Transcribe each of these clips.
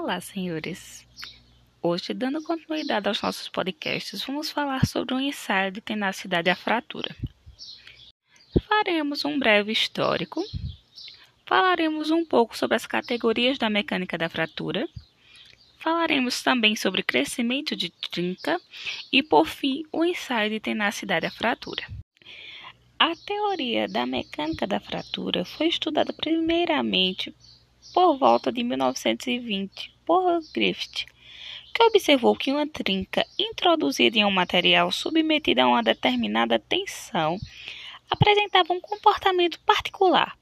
Olá, senhores. Hoje, dando continuidade aos nossos podcasts, vamos falar sobre um ensaio de tenacidade à fratura. Faremos um breve histórico, falaremos um pouco sobre as categorias da mecânica da fratura, falaremos também sobre crescimento de trinca e, por fim, o ensaio de tenacidade à fratura. A teoria da mecânica da fratura foi estudada primeiramente por volta de 1920 por Griffith, que observou que uma trinca introduzida em um material submetido a uma determinada tensão apresentava um comportamento particular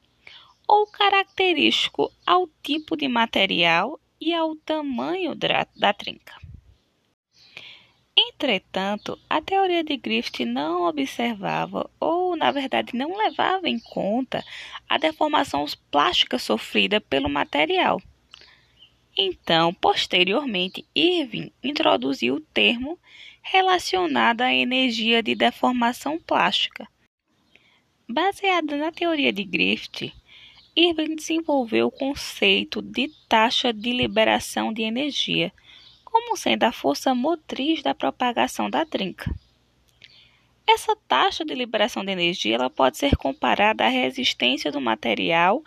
ou característico ao tipo de material e ao tamanho da trinca. Entretanto, a teoria de Griffith não observava, ou na verdade não levava em conta, a deformação plástica sofrida pelo material. Então, posteriormente, Irving introduziu o termo relacionado à energia de deformação plástica. Baseada na teoria de Griffith, Irving desenvolveu o conceito de taxa de liberação de energia como sendo a força motriz da propagação da trinca. Essa taxa de liberação de energia ela pode ser comparada à resistência do material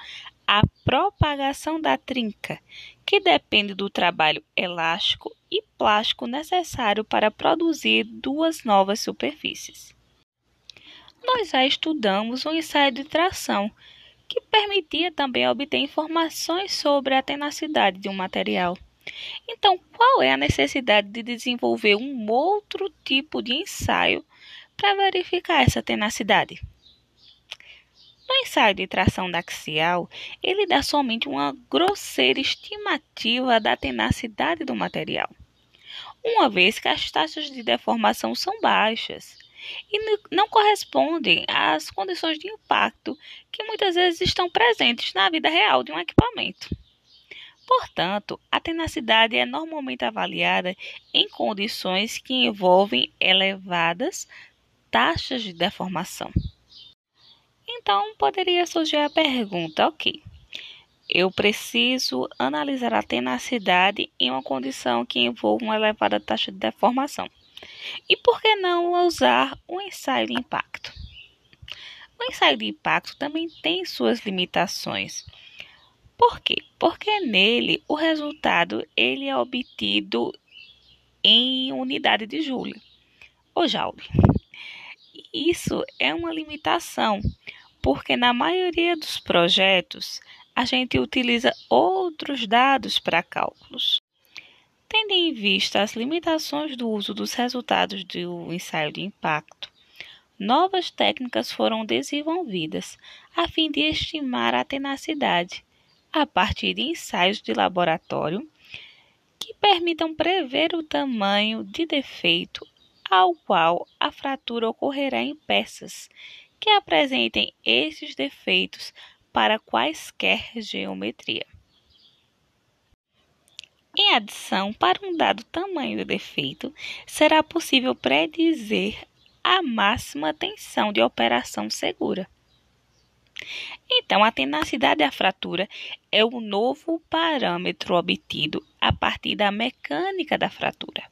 à propagação da trinca, que depende do trabalho elástico e plástico necessário para produzir duas novas superfícies. Nós já estudamos o ensaio de tração, que permitia também obter informações sobre a tenacidade de um material. Então, qual é a necessidade de desenvolver um outro tipo de ensaio para verificar essa tenacidade? No ensaio de tração daxial, ele dá somente uma grosseira estimativa da tenacidade do material, uma vez que as taxas de deformação são baixas e não correspondem às condições de impacto que muitas vezes estão presentes na vida real de um equipamento. Portanto, a tenacidade é normalmente avaliada em condições que envolvem elevadas taxas de deformação. Então, poderia surgir a pergunta: ok, eu preciso analisar a tenacidade em uma condição que envolva uma elevada taxa de deformação. E por que não usar um ensaio de impacto? O ensaio de impacto também tem suas limitações por quê? Porque nele o resultado ele é obtido em unidade de Joule ou Joule. Isso é uma limitação, porque na maioria dos projetos a gente utiliza outros dados para cálculos. Tendo em vista as limitações do uso dos resultados do ensaio de impacto, novas técnicas foram desenvolvidas a fim de estimar a tenacidade a partir de ensaios de laboratório que permitam prever o tamanho de defeito ao qual a fratura ocorrerá em peças que apresentem esses defeitos para quaisquer geometria. Em adição, para um dado tamanho de defeito, será possível predizer a máxima tensão de operação segura. Então, a tenacidade da fratura é o novo parâmetro obtido a partir da mecânica da fratura.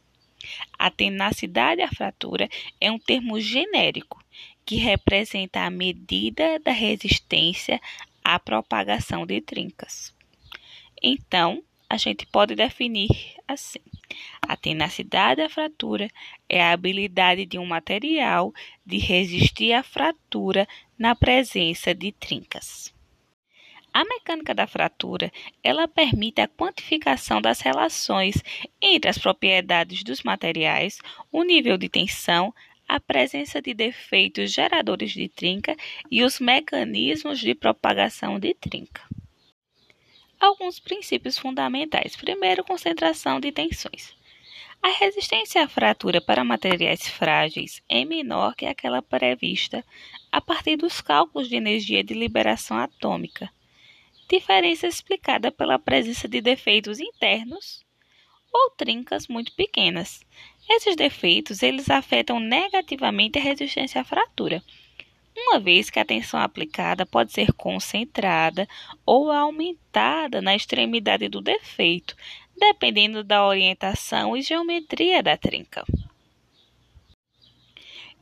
A tenacidade da fratura é um termo genérico que representa a medida da resistência à propagação de trincas. Então, a gente pode definir assim: a tenacidade da fratura é a habilidade de um material de resistir à fratura na presença de trincas. A mecânica da fratura, ela permite a quantificação das relações entre as propriedades dos materiais, o nível de tensão, a presença de defeitos geradores de trinca e os mecanismos de propagação de trinca. Alguns princípios fundamentais. Primeiro, concentração de tensões. A resistência à fratura para materiais frágeis é menor que aquela prevista a partir dos cálculos de energia de liberação atômica, diferença explicada pela presença de defeitos internos ou trincas muito pequenas. Esses defeitos eles afetam negativamente a resistência à fratura, uma vez que a tensão aplicada pode ser concentrada ou aumentada na extremidade do defeito, dependendo da orientação e geometria da trinca.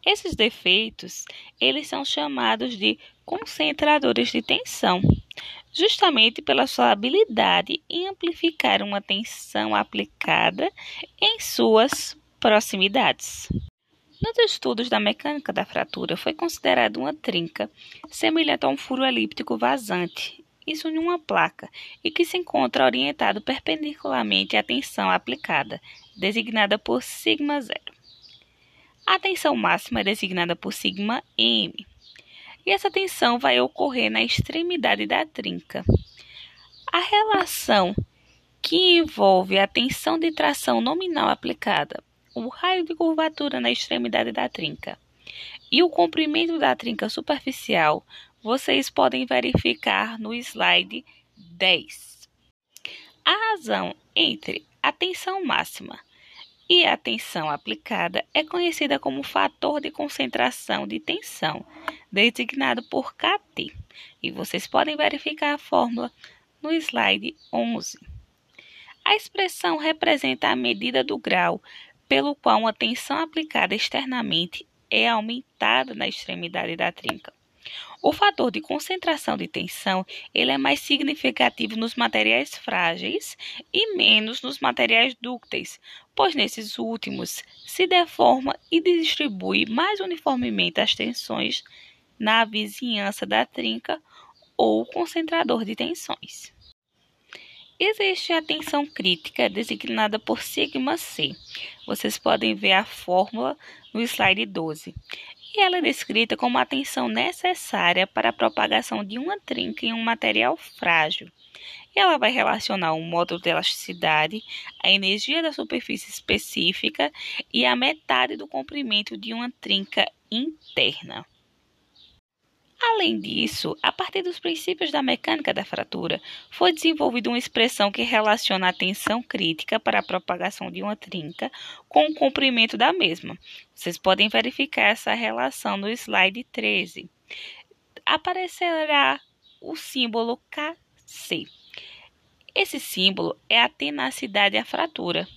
Esses defeitos, eles são chamados de concentradores de tensão, justamente pela sua habilidade em amplificar uma tensão aplicada em suas proximidades. Nos estudos da mecânica da fratura, foi considerada uma trinca semelhante a um furo elíptico vazante, isso em uma placa, e que se encontra orientado perpendicularmente à tensão aplicada, designada por sigma zero. A tensão máxima é designada por sigma m. E essa tensão vai ocorrer na extremidade da trinca. A relação que envolve a tensão de tração nominal aplicada, o raio de curvatura na extremidade da trinca e o comprimento da trinca superficial, vocês podem verificar no slide 10. A razão entre a tensão máxima e a tensão aplicada é conhecida como fator de concentração de tensão, designado por KT. E vocês podem verificar a fórmula no slide 11. A expressão representa a medida do grau pelo qual uma tensão aplicada externamente é aumentada na extremidade da trinca. O fator de concentração de tensão ele é mais significativo nos materiais frágeis e menos nos materiais dúcteis, pois nesses últimos se deforma e distribui mais uniformemente as tensões na vizinhança da trinca ou concentrador de tensões. Existe a tensão crítica, designada por sigma C. Vocês podem ver a fórmula no slide 12 e ela é descrita como a tensão necessária para a propagação de uma trinca em um material frágil. E ela vai relacionar o módulo de elasticidade, a energia da superfície específica e a metade do comprimento de uma trinca interna. Além disso, a partir dos princípios da mecânica da fratura, foi desenvolvida uma expressão que relaciona a tensão crítica para a propagação de uma trinca com o comprimento da mesma. Vocês podem verificar essa relação no slide 13. Aparecerá o símbolo KC. Esse símbolo é a tenacidade à fratura.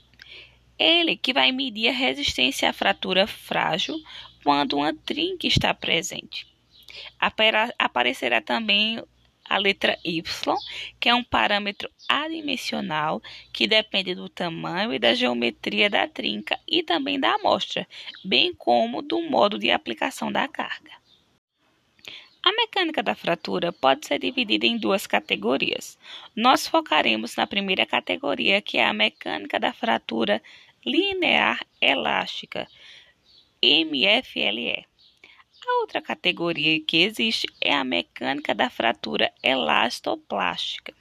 Ele que vai medir a resistência à fratura frágil quando uma trinca está presente aparecerá também a letra Y, que é um parâmetro adimensional que depende do tamanho e da geometria da trinca e também da amostra, bem como do modo de aplicação da carga. A mecânica da fratura pode ser dividida em duas categorias. Nós focaremos na primeira categoria, que é a mecânica da fratura linear elástica, MFLE. A outra categoria que existe é a mecânica da fratura elastoplástica.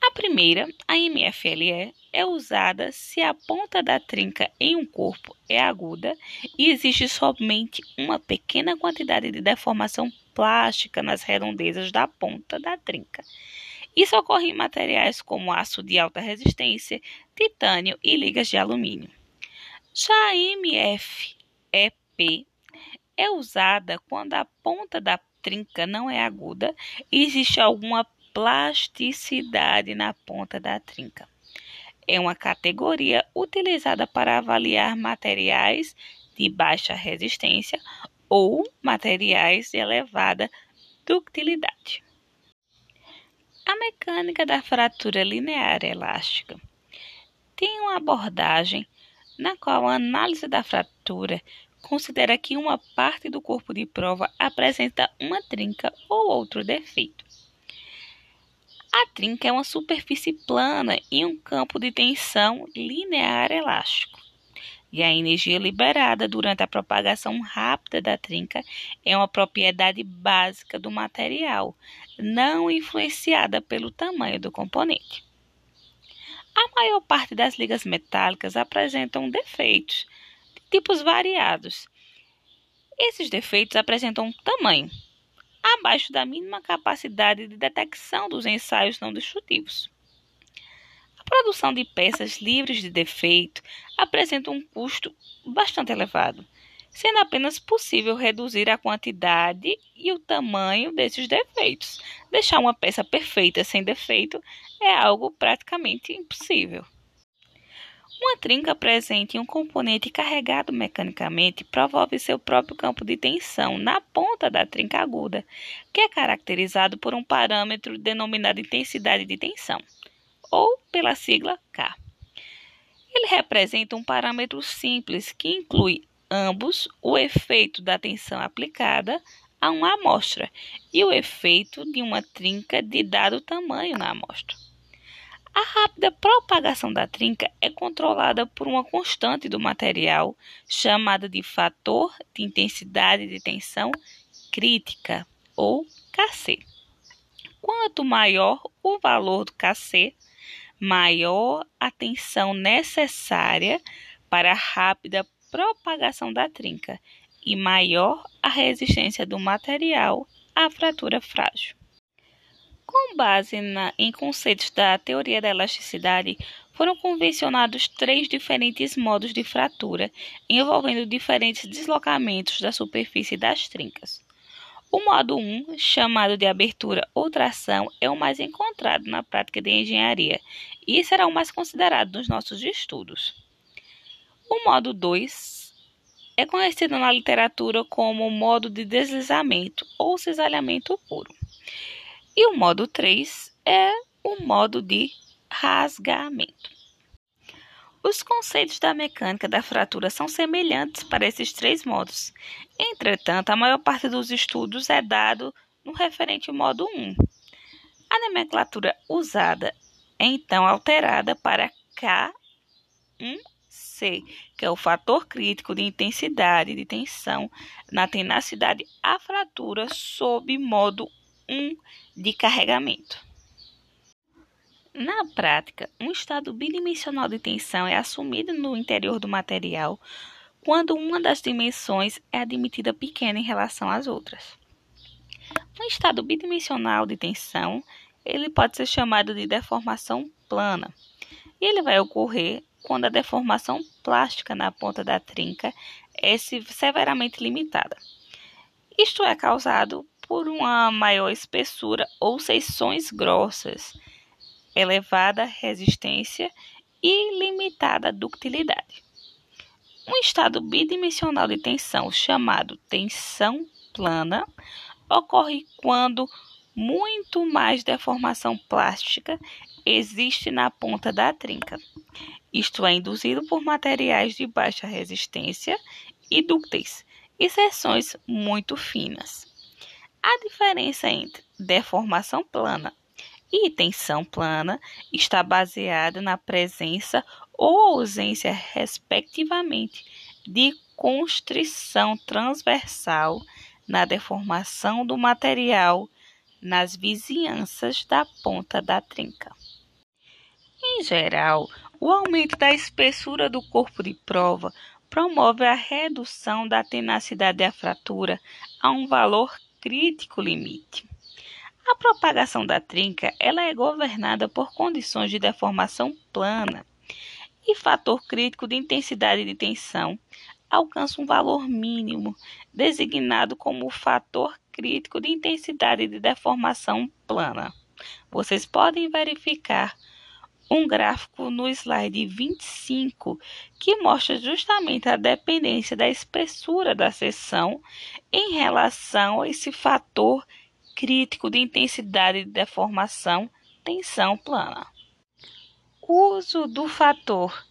A primeira, a MFLE, é usada se a ponta da trinca em um corpo é aguda e existe somente uma pequena quantidade de deformação plástica nas redondezas da ponta da trinca. Isso ocorre em materiais como aço de alta resistência, titânio e ligas de alumínio. Já a MFEP é usada quando a ponta da trinca não é aguda e existe alguma plasticidade na ponta da trinca. É uma categoria utilizada para avaliar materiais de baixa resistência ou materiais de elevada ductilidade. A mecânica da fratura linear elástica tem uma abordagem na qual a análise da fratura considera que uma parte do corpo de prova apresenta uma trinca ou outro defeito. A trinca é uma superfície plana e um campo de tensão linear elástico. E a energia liberada durante a propagação rápida da trinca é uma propriedade básica do material, não influenciada pelo tamanho do componente. A maior parte das ligas metálicas apresentam defeitos, tipos variados. Esses defeitos apresentam tamanho abaixo da mínima capacidade de detecção dos ensaios não destrutivos. A produção de peças livres de defeito apresenta um custo bastante elevado, sendo apenas possível reduzir a quantidade e o tamanho desses defeitos. Deixar uma peça perfeita sem defeito é algo praticamente impossível. Uma trinca presente em um componente carregado mecanicamente promove seu próprio campo de tensão na ponta da trinca aguda, que é caracterizado por um parâmetro denominado intensidade de tensão, ou pela sigla K. Ele representa um parâmetro simples que inclui ambos o efeito da tensão aplicada a uma amostra e o efeito de uma trinca de dado tamanho na amostra. A rápida propagação da trinca é controlada por uma constante do material chamada de fator de intensidade de tensão crítica, ou Kc. Quanto maior o valor do Kc, maior a tensão necessária para a rápida propagação da trinca e maior a resistência do material à fratura frágil. Com base na, em conceitos da teoria da elasticidade, foram convencionados três diferentes modos de fratura, envolvendo diferentes deslocamentos da superfície das trincas. O modo 1, chamado de abertura ou tração, é o mais encontrado na prática de engenharia e será o mais considerado nos nossos estudos. O modo 2 é conhecido na literatura como modo de deslizamento ou cisalhamento puro. E o modo 3 é o modo de rasgamento. Os conceitos da mecânica da fratura são semelhantes para esses três modos. Entretanto, a maior parte dos estudos é dado no referente modo 1. A nomenclatura usada é então alterada para K1C, que é o fator crítico de intensidade de tensão na tenacidade à fratura sob modo 1 de carregamento. Na prática, um estado bidimensional de tensão é assumido no interior do material quando uma das dimensões é admitida pequena em relação às outras. Um estado bidimensional de tensão, ele pode ser chamado de deformação plana. E ele vai ocorrer quando a deformação plástica na ponta da trinca é severamente limitada. Isto é causado por uma maior espessura ou seções grossas, elevada resistência e limitada ductilidade. Um estado bidimensional de tensão, chamado tensão plana, ocorre quando muito mais deformação plástica existe na ponta da trinca. Isto é induzido por materiais de baixa resistência e dúcteis e seções muito finas. A diferença entre deformação plana e tensão plana está baseada na presença ou ausência, respectivamente, de constrição transversal na deformação do material nas vizinhanças da ponta da trinca. Em geral, o aumento da espessura do corpo de prova promove a redução da tenacidade da fratura a um valor crítico limite. A propagação da trinca ela é governada por condições de deformação plana e fator crítico de intensidade de tensão alcança um valor mínimo, designado como fator crítico de intensidade de deformação plana. Vocês podem verificar um gráfico no slide 25 que mostra justamente a dependência da espessura da seção em relação a esse fator crítico de intensidade de deformação, tensão plana. O uso do fator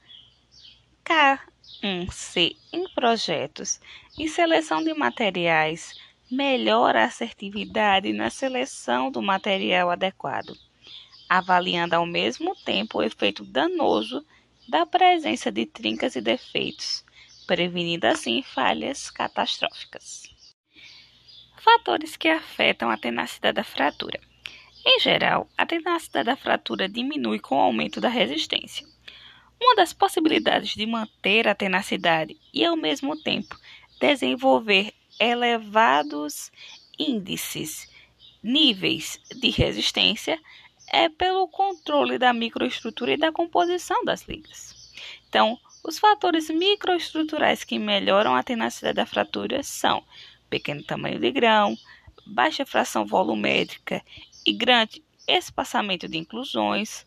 K1C em projetos e seleção de materiais melhora a assertividade na seleção do material adequado avaliando ao mesmo tempo o efeito danoso da presença de trincas e defeitos, prevenindo assim falhas catastróficas. Fatores que afetam a tenacidade da fratura. Em geral, a tenacidade da fratura diminui com o aumento da resistência. Uma das possibilidades de manter a tenacidade e, ao mesmo tempo, desenvolver elevados índices, níveis de resistência é pelo controle da microestrutura e da composição das ligas. Então, Os fatores microestruturais que melhoram a tenacidade da fratura são pequeno tamanho de grão, baixa fração volumétrica e grande espaçamento de inclusões,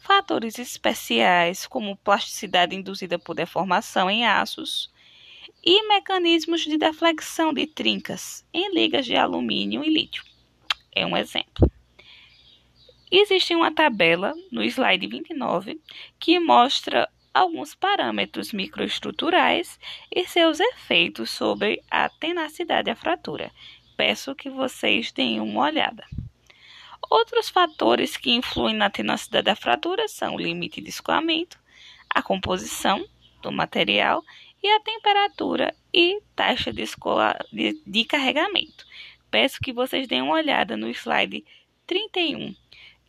fatores especiais como plasticidade induzida por deformação em aços e mecanismos de deflexão de trincas em ligas de alumínio e lítio. É um exemplo. Existe uma tabela no slide 29 que mostra alguns parâmetros microestruturais e seus efeitos sobre a tenacidade da fratura. Peço que vocês deem uma olhada. Outros fatores que influem na tenacidade da fratura são o limite de escoamento, a composição do material e a temperatura e taxa de, de, de carregamento. Peço que vocês deem uma olhada no slide 31.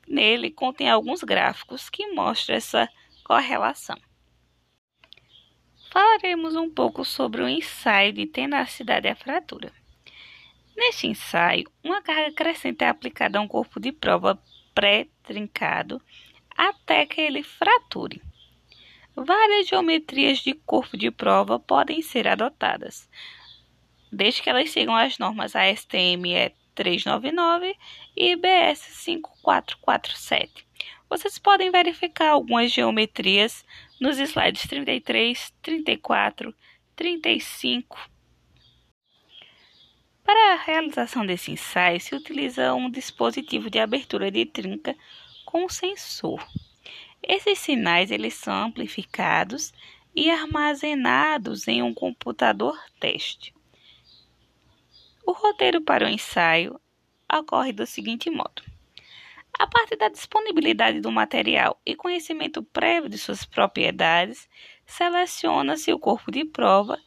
Nele contém alguns gráficos que mostram essa correlação. Falaremos um pouco sobre o ensaio de tenacidade à fratura. Neste ensaio, uma carga crescente é aplicada a um corpo de prova pré-trincado até que ele frature. Várias geometrias de corpo de prova podem ser adotadas, desde que elas sigam as normas ASTM 399 e BS 5447. Vocês podem verificar algumas geometrias nos slides 33, 34, 35. Para a realização desse ensaio, se utiliza um dispositivo de abertura de trinca com sensor. Esses sinais eles são amplificados e armazenados em um computador teste. Roteiro para o ensaio ocorre do seguinte modo: a partir da disponibilidade do material e conhecimento prévio de suas propriedades, seleciona-se o corpo de prova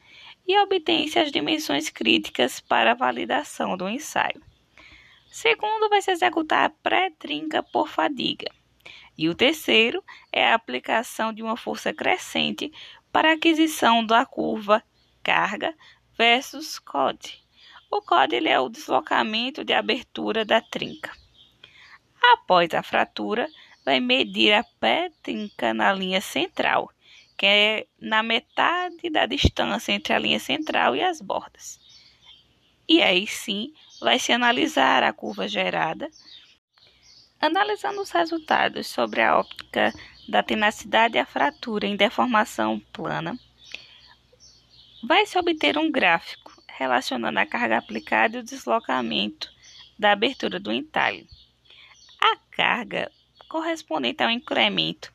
e obtém-se as dimensões críticas para a validação do ensaio. Segundo, vai se executar a pré-trinca por fadiga. E o terceiro é a aplicação de uma força crescente para a aquisição da curva carga versus COD. O COD é o deslocamento de abertura da trinca. Após a fratura, vai medir a pré-trinca na linha central, que é na metade da distância entre a linha central e as bordas. E aí sim vai se analisar a curva gerada Analisando os resultados sobre a óptica da tenacidade a fratura em deformação plana, vai-se obter um gráfico relacionando a carga aplicada e o deslocamento da abertura do entalhe. A carga correspondente ao incremento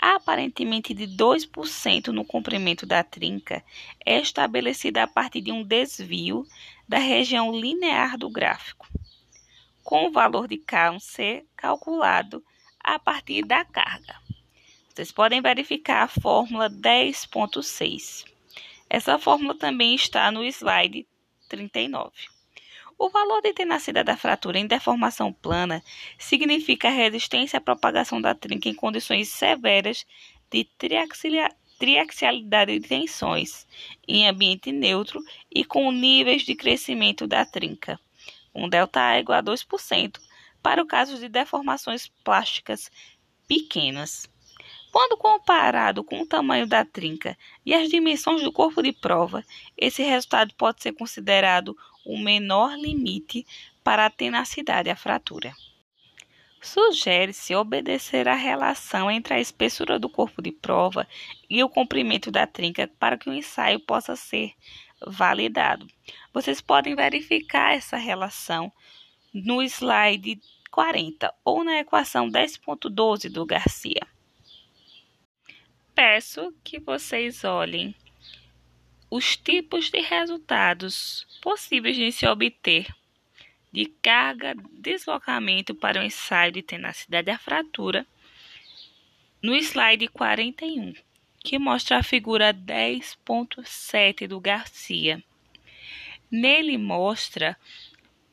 aparentemente de 2% no comprimento da trinca é estabelecida a partir de um desvio da região linear do gráfico com o valor de K ser calculado a partir da carga. Vocês podem verificar a fórmula 10.6. Essa fórmula também está no slide 39. O valor de tenacidade da fratura em deformação plana significa a resistência à propagação da trinca em condições severas de triaxialidade de tensões em ambiente neutro e com níveis de crescimento da trinca um ΔA igual a 2%, para o caso de deformações plásticas pequenas. Quando comparado com o tamanho da trinca e as dimensões do corpo de prova, esse resultado pode ser considerado o menor limite para a tenacidade à fratura. Sugere-se obedecer à relação entre a espessura do corpo de prova e o comprimento da trinca para que o ensaio possa ser validado. Vocês podem verificar essa relação no slide 40 ou na equação 10.12 do Garcia. Peço que vocês olhem os tipos de resultados possíveis de se obter de carga, deslocamento para o ensaio de tenacidade da fratura no slide 41 que mostra a figura 10.7 do Garcia. Nele mostra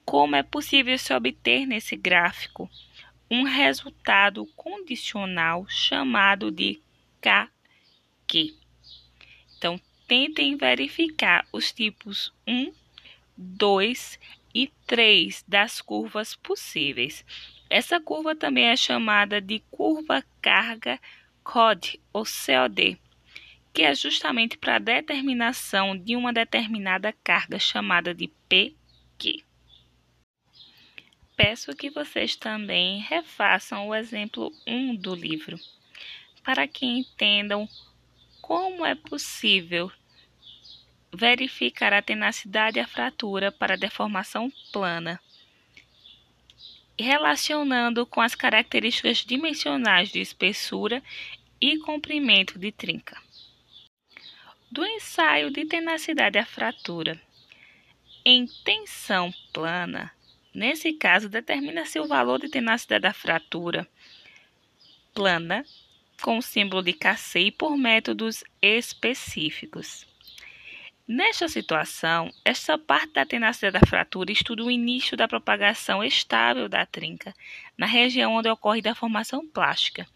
como é possível se obter nesse gráfico um resultado condicional chamado de KQ. Então, tentem verificar os tipos 1, 2 e 3 das curvas possíveis. Essa curva também é chamada de curva carga COD ou COD, que é justamente para a determinação de uma determinada carga chamada de PQ. Peço que vocês também refaçam o exemplo 1 do livro, para que entendam como é possível verificar a tenacidade e a fratura para a deformação plana, relacionando com as características dimensionais de espessura e comprimento de trinca. Do ensaio de tenacidade à fratura em tensão plana, nesse caso, determina-se o valor de tenacidade da fratura plana com o símbolo de KC por métodos específicos. Nesta situação, esta parte da tenacidade da fratura estuda o início da propagação estável da trinca na região onde ocorre a formação plástica.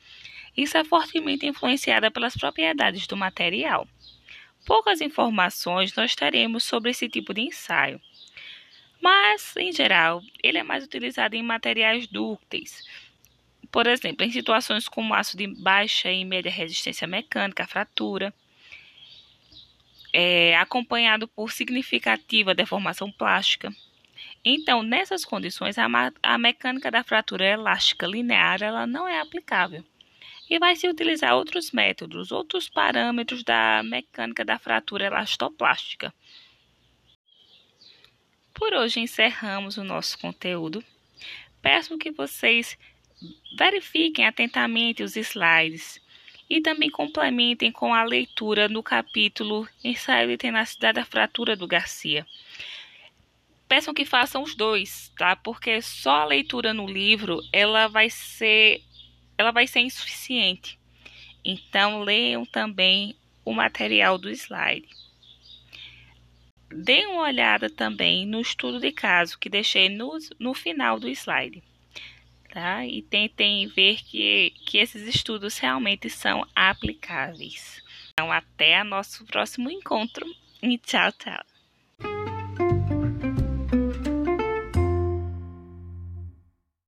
Isso é fortemente influenciada pelas propriedades do material. Poucas informações nós teremos sobre esse tipo de ensaio, mas, em geral, ele é mais utilizado em materiais dúcteis, por exemplo, em situações como aço de baixa e média resistência mecânica à fratura é, acompanhado por significativa deformação plástica. Então, nessas condições, a, a mecânica da fratura elástica linear ela não é aplicável. E vai se utilizar outros métodos, outros parâmetros da mecânica da fratura elastoplástica. Por hoje encerramos o nosso conteúdo. Peço que vocês verifiquem atentamente os slides e também complementem com a leitura no capítulo Ensaio de Tenacidade da Fratura do Garcia. Peçam que façam os dois, tá? Porque só a leitura no livro, ela vai ser ela vai ser insuficiente. Então leiam também o material do slide. Deem uma olhada também no estudo de caso que deixei no, no final do slide tá? E tentem ver que, que esses estudos realmente são aplicáveis. Então, até nosso próximo encontro e tchau, tchau.